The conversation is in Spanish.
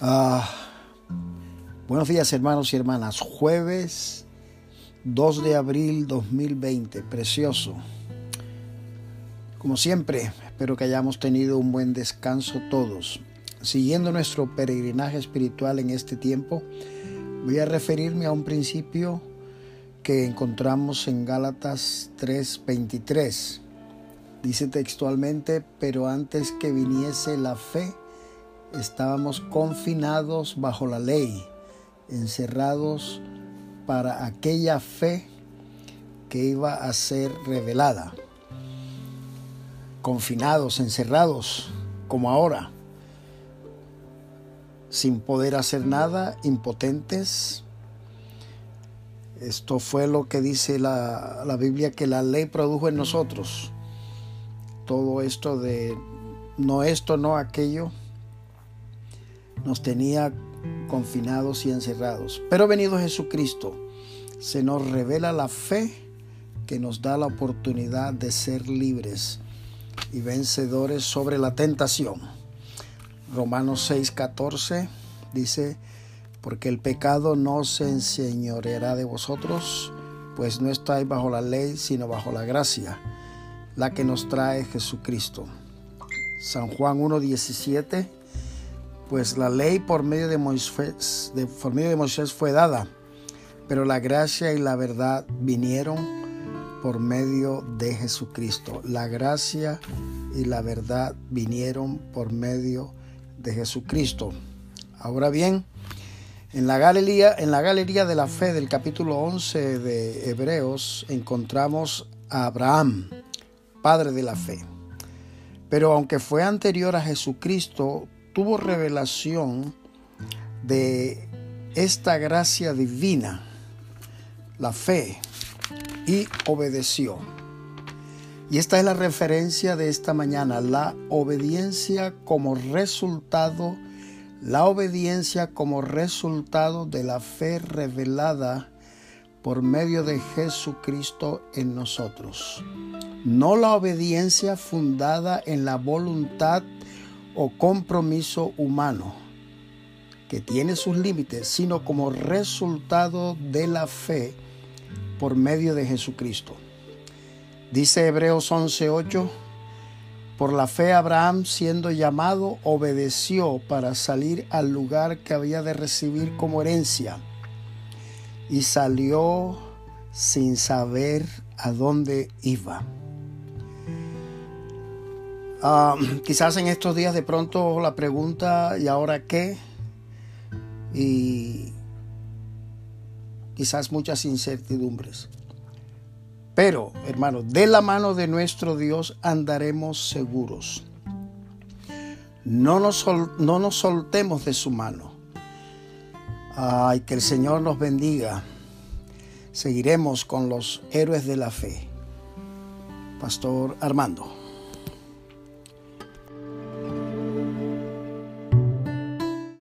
Ah, buenos días hermanos y hermanas. Jueves 2 de abril 2020. Precioso. Como siempre, espero que hayamos tenido un buen descanso todos. Siguiendo nuestro peregrinaje espiritual en este tiempo, voy a referirme a un principio que encontramos en Gálatas 3:23. Dice textualmente, pero antes que viniese la fe, estábamos confinados bajo la ley, encerrados para aquella fe que iba a ser revelada. Confinados, encerrados, como ahora, sin poder hacer nada, impotentes. Esto fue lo que dice la, la Biblia que la ley produjo en nosotros. Todo esto de no esto, no aquello nos tenía confinados y encerrados. Pero venido Jesucristo, se nos revela la fe que nos da la oportunidad de ser libres y vencedores sobre la tentación. Romanos 6:14 dice, porque el pecado no se enseñoreará de vosotros, pues no estáis bajo la ley, sino bajo la gracia, la que nos trae Jesucristo. San Juan 1:17 pues la ley por medio de Moisés, por medio de Moisés fue dada, pero la gracia y la verdad vinieron por medio de Jesucristo. La gracia y la verdad vinieron por medio de Jesucristo. Ahora bien, en la galería, en la galería de la fe del capítulo 11 de Hebreos encontramos a Abraham, padre de la fe. Pero aunque fue anterior a Jesucristo, tuvo revelación de esta gracia divina, la fe, y obedeció. Y esta es la referencia de esta mañana, la obediencia como resultado, la obediencia como resultado de la fe revelada por medio de Jesucristo en nosotros. No la obediencia fundada en la voluntad o compromiso humano que tiene sus límites, sino como resultado de la fe por medio de Jesucristo. Dice Hebreos 11:8, por la fe Abraham siendo llamado obedeció para salir al lugar que había de recibir como herencia y salió sin saber a dónde iba. Ah, quizás en estos días de pronto la pregunta, ¿y ahora qué? Y quizás muchas incertidumbres. Pero, hermano, de la mano de nuestro Dios andaremos seguros. No nos, no nos soltemos de su mano. Ay, que el Señor nos bendiga. Seguiremos con los héroes de la fe. Pastor Armando.